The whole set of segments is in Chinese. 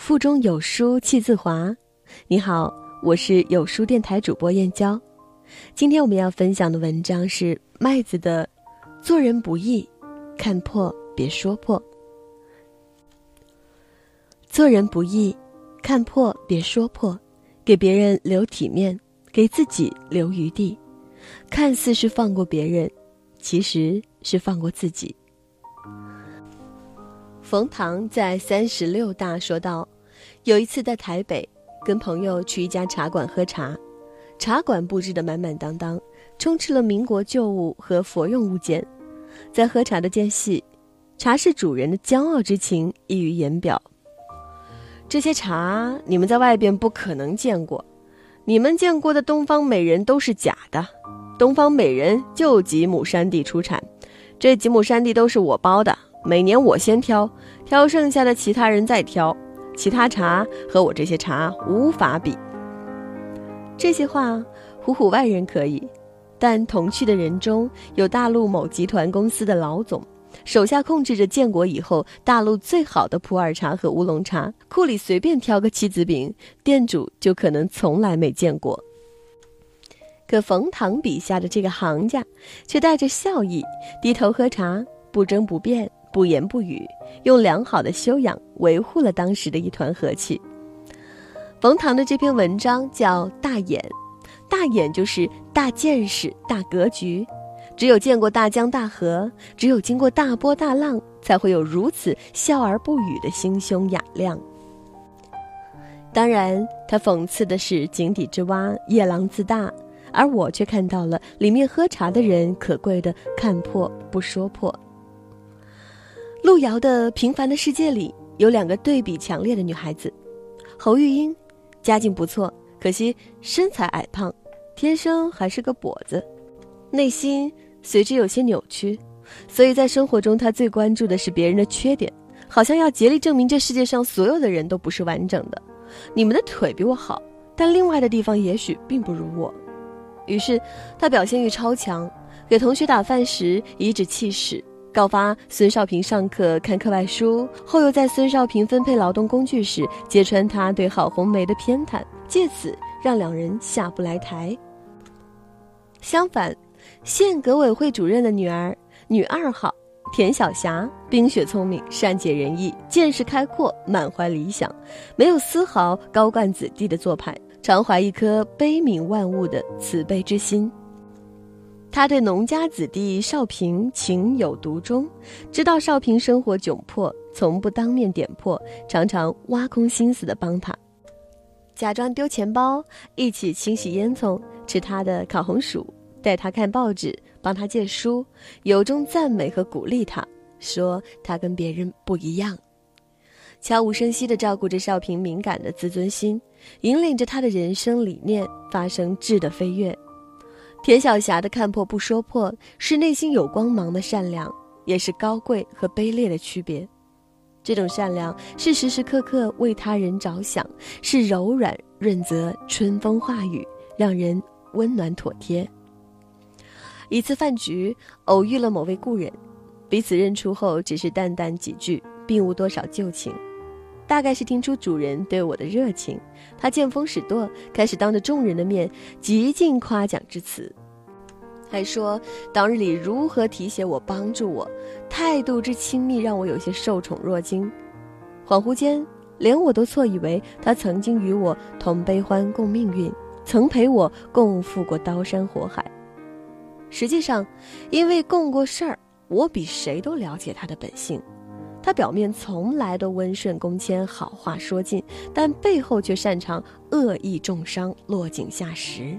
腹中有书气自华。你好，我是有书电台主播燕娇。今天我们要分享的文章是麦子的《做人不易，看破别说破》。做人不易，看破别说破，给别人留体面，给自己留余地。看似是放过别人，其实是放过自己。冯唐在三十六大说道：“有一次在台北，跟朋友去一家茶馆喝茶，茶馆布置的满满当当，充斥了民国旧物和佛用物件。在喝茶的间隙，茶室主人的骄傲之情溢于言表。这些茶你们在外边不可能见过，你们见过的东方美人都是假的。东方美人就几亩山地出产，这几亩山地都是我包的。”每年我先挑，挑剩下的其他人再挑，其他茶和我这些茶无法比。这些话唬唬外人可以，但同去的人中有大陆某集团公司的老总，手下控制着建国以后大陆最好的普洱茶和乌龙茶，库里随便挑个棋子饼，店主就可能从来没见过。可冯唐笔下的这个行家，却带着笑意低头喝茶，不争不辩。不言不语，用良好的修养维护了当时的一团和气。冯唐的这篇文章叫《大眼》，大眼就是大见识、大格局。只有见过大江大河，只有经过大波大浪，才会有如此笑而不语的心胸雅量。当然，他讽刺的是井底之蛙夜郎自大，而我却看到了里面喝茶的人可贵的看破不说破。路遥的《平凡的世界》里有两个对比强烈的女孩子，侯玉英，家境不错，可惜身材矮胖，天生还是个跛子，内心随之有些扭曲，所以在生活中她最关注的是别人的缺点，好像要竭力证明这世界上所有的人都不是完整的。你们的腿比我好，但另外的地方也许并不如我。于是她表现欲超强，给同学打饭时颐指气使。告发孙少平上课看课外书，后又在孙少平分配劳动工具时揭穿他对郝红梅的偏袒，借此让两人下不来台。相反，县革委会主任的女儿女二号田晓霞，冰雪聪明，善解人意，见识开阔，满怀理想，没有丝毫高干子弟的做派，常怀一颗悲悯万物的慈悲之心。他对农家子弟少平情有独钟，知道少平生活窘迫，从不当面点破，常常挖空心思的帮他，假装丢钱包，一起清洗烟囱，吃他的烤红薯，带他看报纸，帮他借书，由衷赞美和鼓励他，说他跟别人不一样，悄无声息地照顾着少平敏感的自尊心，引领着他的人生理念发生质的飞跃。田晓霞的看破不说破，是内心有光芒的善良，也是高贵和卑劣的区别。这种善良是时时刻刻为他人着想，是柔软润泽春风化雨，让人温暖妥帖。一次饭局，偶遇了某位故人，彼此认出后，只是淡淡几句，并无多少旧情。大概是听出主人对我的热情，他见风使舵，开始当着众人的面极尽夸奖之词，还说当日里如何提携我、帮助我，态度之亲密让我有些受宠若惊。恍惚间，连我都错以为他曾经与我同悲欢共命运，曾陪我共赴过刀山火海。实际上，因为共过事儿，我比谁都了解他的本性。他表面从来都温顺恭谦，好话说尽，但背后却擅长恶意重伤，落井下石。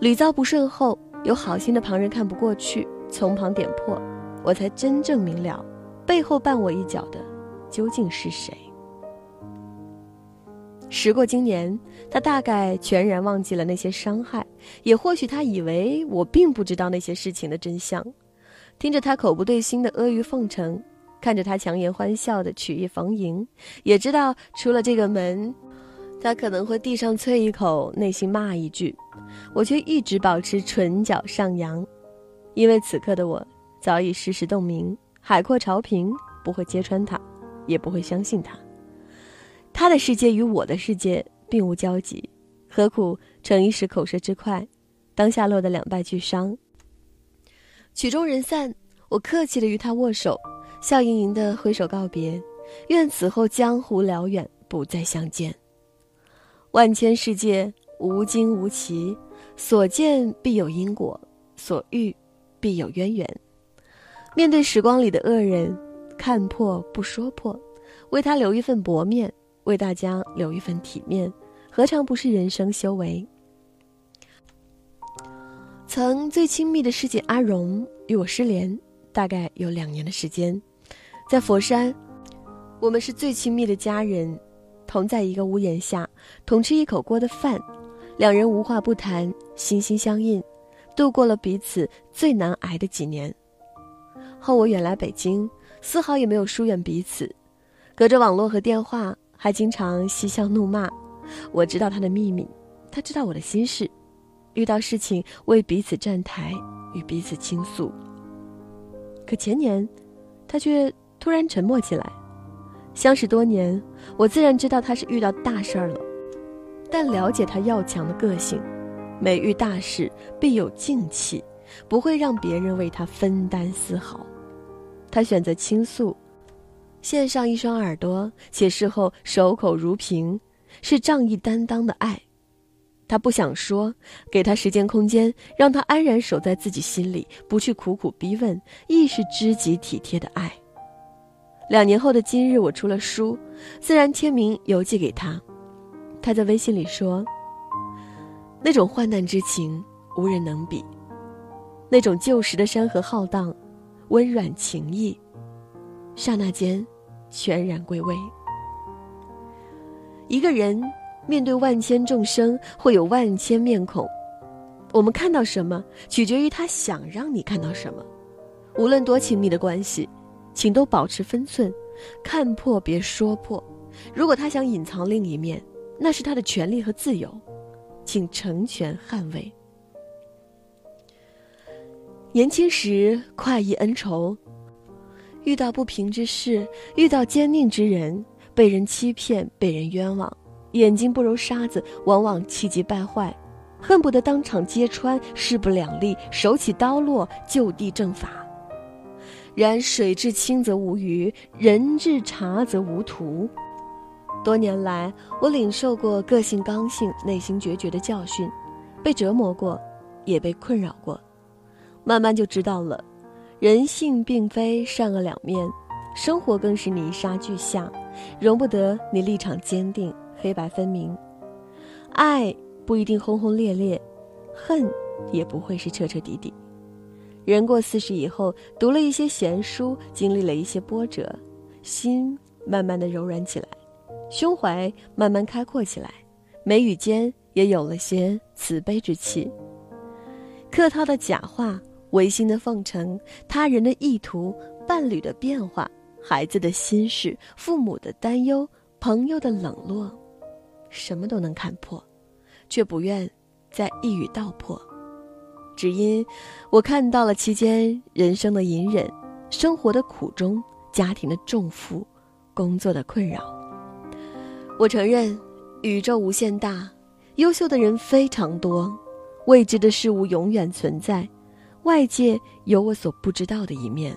屡遭不顺后，有好心的旁人看不过去，从旁点破，我才真正明了，背后绊我一脚的究竟是谁。时过今年，他大概全然忘记了那些伤害，也或许他以为我并不知道那些事情的真相。听着他口不对心的阿谀奉承。看着他强颜欢笑的曲意逢迎，也知道出了这个门，他可能会地上啐一口，内心骂一句，我却一直保持唇角上扬，因为此刻的我早已事实洞明，海阔潮平不会揭穿他，也不会相信他。他的世界与我的世界并无交集，何苦逞一时口舌之快，当下落得两败俱伤？曲终人散，我客气的与他握手，笑盈盈的挥手告别，愿此后江湖辽远，不再相见。万千世界无惊无奇，所见必有因果，所遇必有渊源。面对时光里的恶人，看破不说破，为他留一份薄面，为大家留一份体面，何尝不是人生修为？曾最亲密的师姐阿荣与我失联，大概有两年的时间，在佛山，我们是最亲密的家人。同在一个屋檐下，同吃一口锅的饭，两人无话不谈，心心相印，度过了彼此最难挨的几年。后我远来北京，丝毫也没有疏远彼此，隔着网络和电话，还经常嬉笑怒骂。我知道他的秘密，他知道我的心事，遇到事情为彼此站台，与彼此倾诉。可前年，他却突然沉默起来。相识多年，我自然知道他是遇到大事儿了，但了解他要强的个性，每遇大事必有静气，不会让别人为他分担丝毫。他选择倾诉，献上一双耳朵，且事后守口如瓶，是仗义担当的爱。他不想说，给他时间空间，让他安然守在自己心里，不去苦苦逼问，亦是知己体贴的爱。两年后的今日，我出了书，自然签名邮寄给他。他在微信里说：“那种患难之情，无人能比；那种旧时的山河浩荡，温软情谊，刹那间，全然归位。一个人面对万千众生，会有万千面孔。我们看到什么，取决于他想让你看到什么。无论多亲密的关系。”请都保持分寸，看破别说破。如果他想隐藏另一面，那是他的权利和自由，请成全捍卫。年轻时快意恩仇，遇到不平之事，遇到奸佞之人，被人欺骗，被人冤枉，眼睛不揉沙子，往往气急败坏，恨不得当场揭穿，势不两立，手起刀落，就地正法。然水至清则无鱼，人至察则无徒。多年来，我领受过个性刚性、内心决绝的教训，被折磨过，也被困扰过，慢慢就知道了，人性并非善恶两面，生活更是泥沙俱下，容不得你立场坚定、黑白分明。爱不一定轰轰烈烈，恨也不会是彻彻底底。人过四十以后，读了一些闲书，经历了一些波折，心慢慢的柔软起来，胸怀慢慢开阔起来，眉宇间也有了些慈悲之气。客套的假话，违心的奉承，他人的意图，伴侣的变化，孩子的心事，父母的担忧，朋友的冷落，什么都能看破，却不愿再一语道破。只因我看到了其间人生的隐忍，生活的苦衷，家庭的重负，工作的困扰。我承认，宇宙无限大，优秀的人非常多，未知的事物永远存在，外界有我所不知道的一面。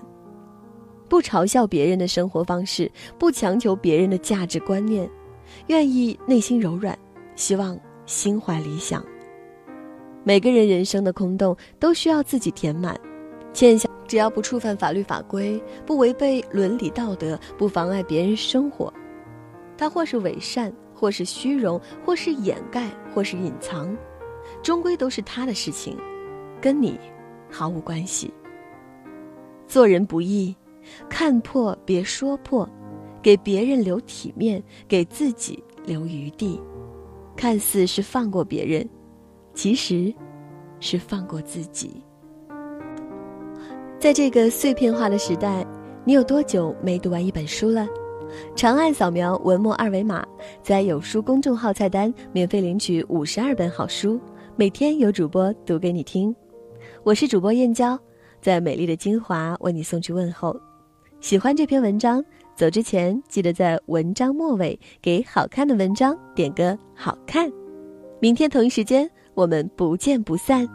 不嘲笑别人的生活方式，不强求别人的价值观念，愿意内心柔软，希望心怀理想。每个人人生的空洞都需要自己填满，欠下只要不触犯法律法规，不违背伦理道德，不妨碍别人生活，他或是伪善，或是虚荣，或是掩盖，或是隐藏，终归都是他的事情，跟你毫无关系。做人不易，看破别说破，给别人留体面，给自己留余地，看似是放过别人。其实，是放过自己。在这个碎片化的时代，你有多久没读完一本书了？长按扫描文末二维码，在有书公众号菜单免费领取五十二本好书，每天有主播读给你听。我是主播燕娇，在美丽的金华为你送去问候。喜欢这篇文章，走之前记得在文章末尾给好看的文章点个好看。明天同一时间，我们不见不散。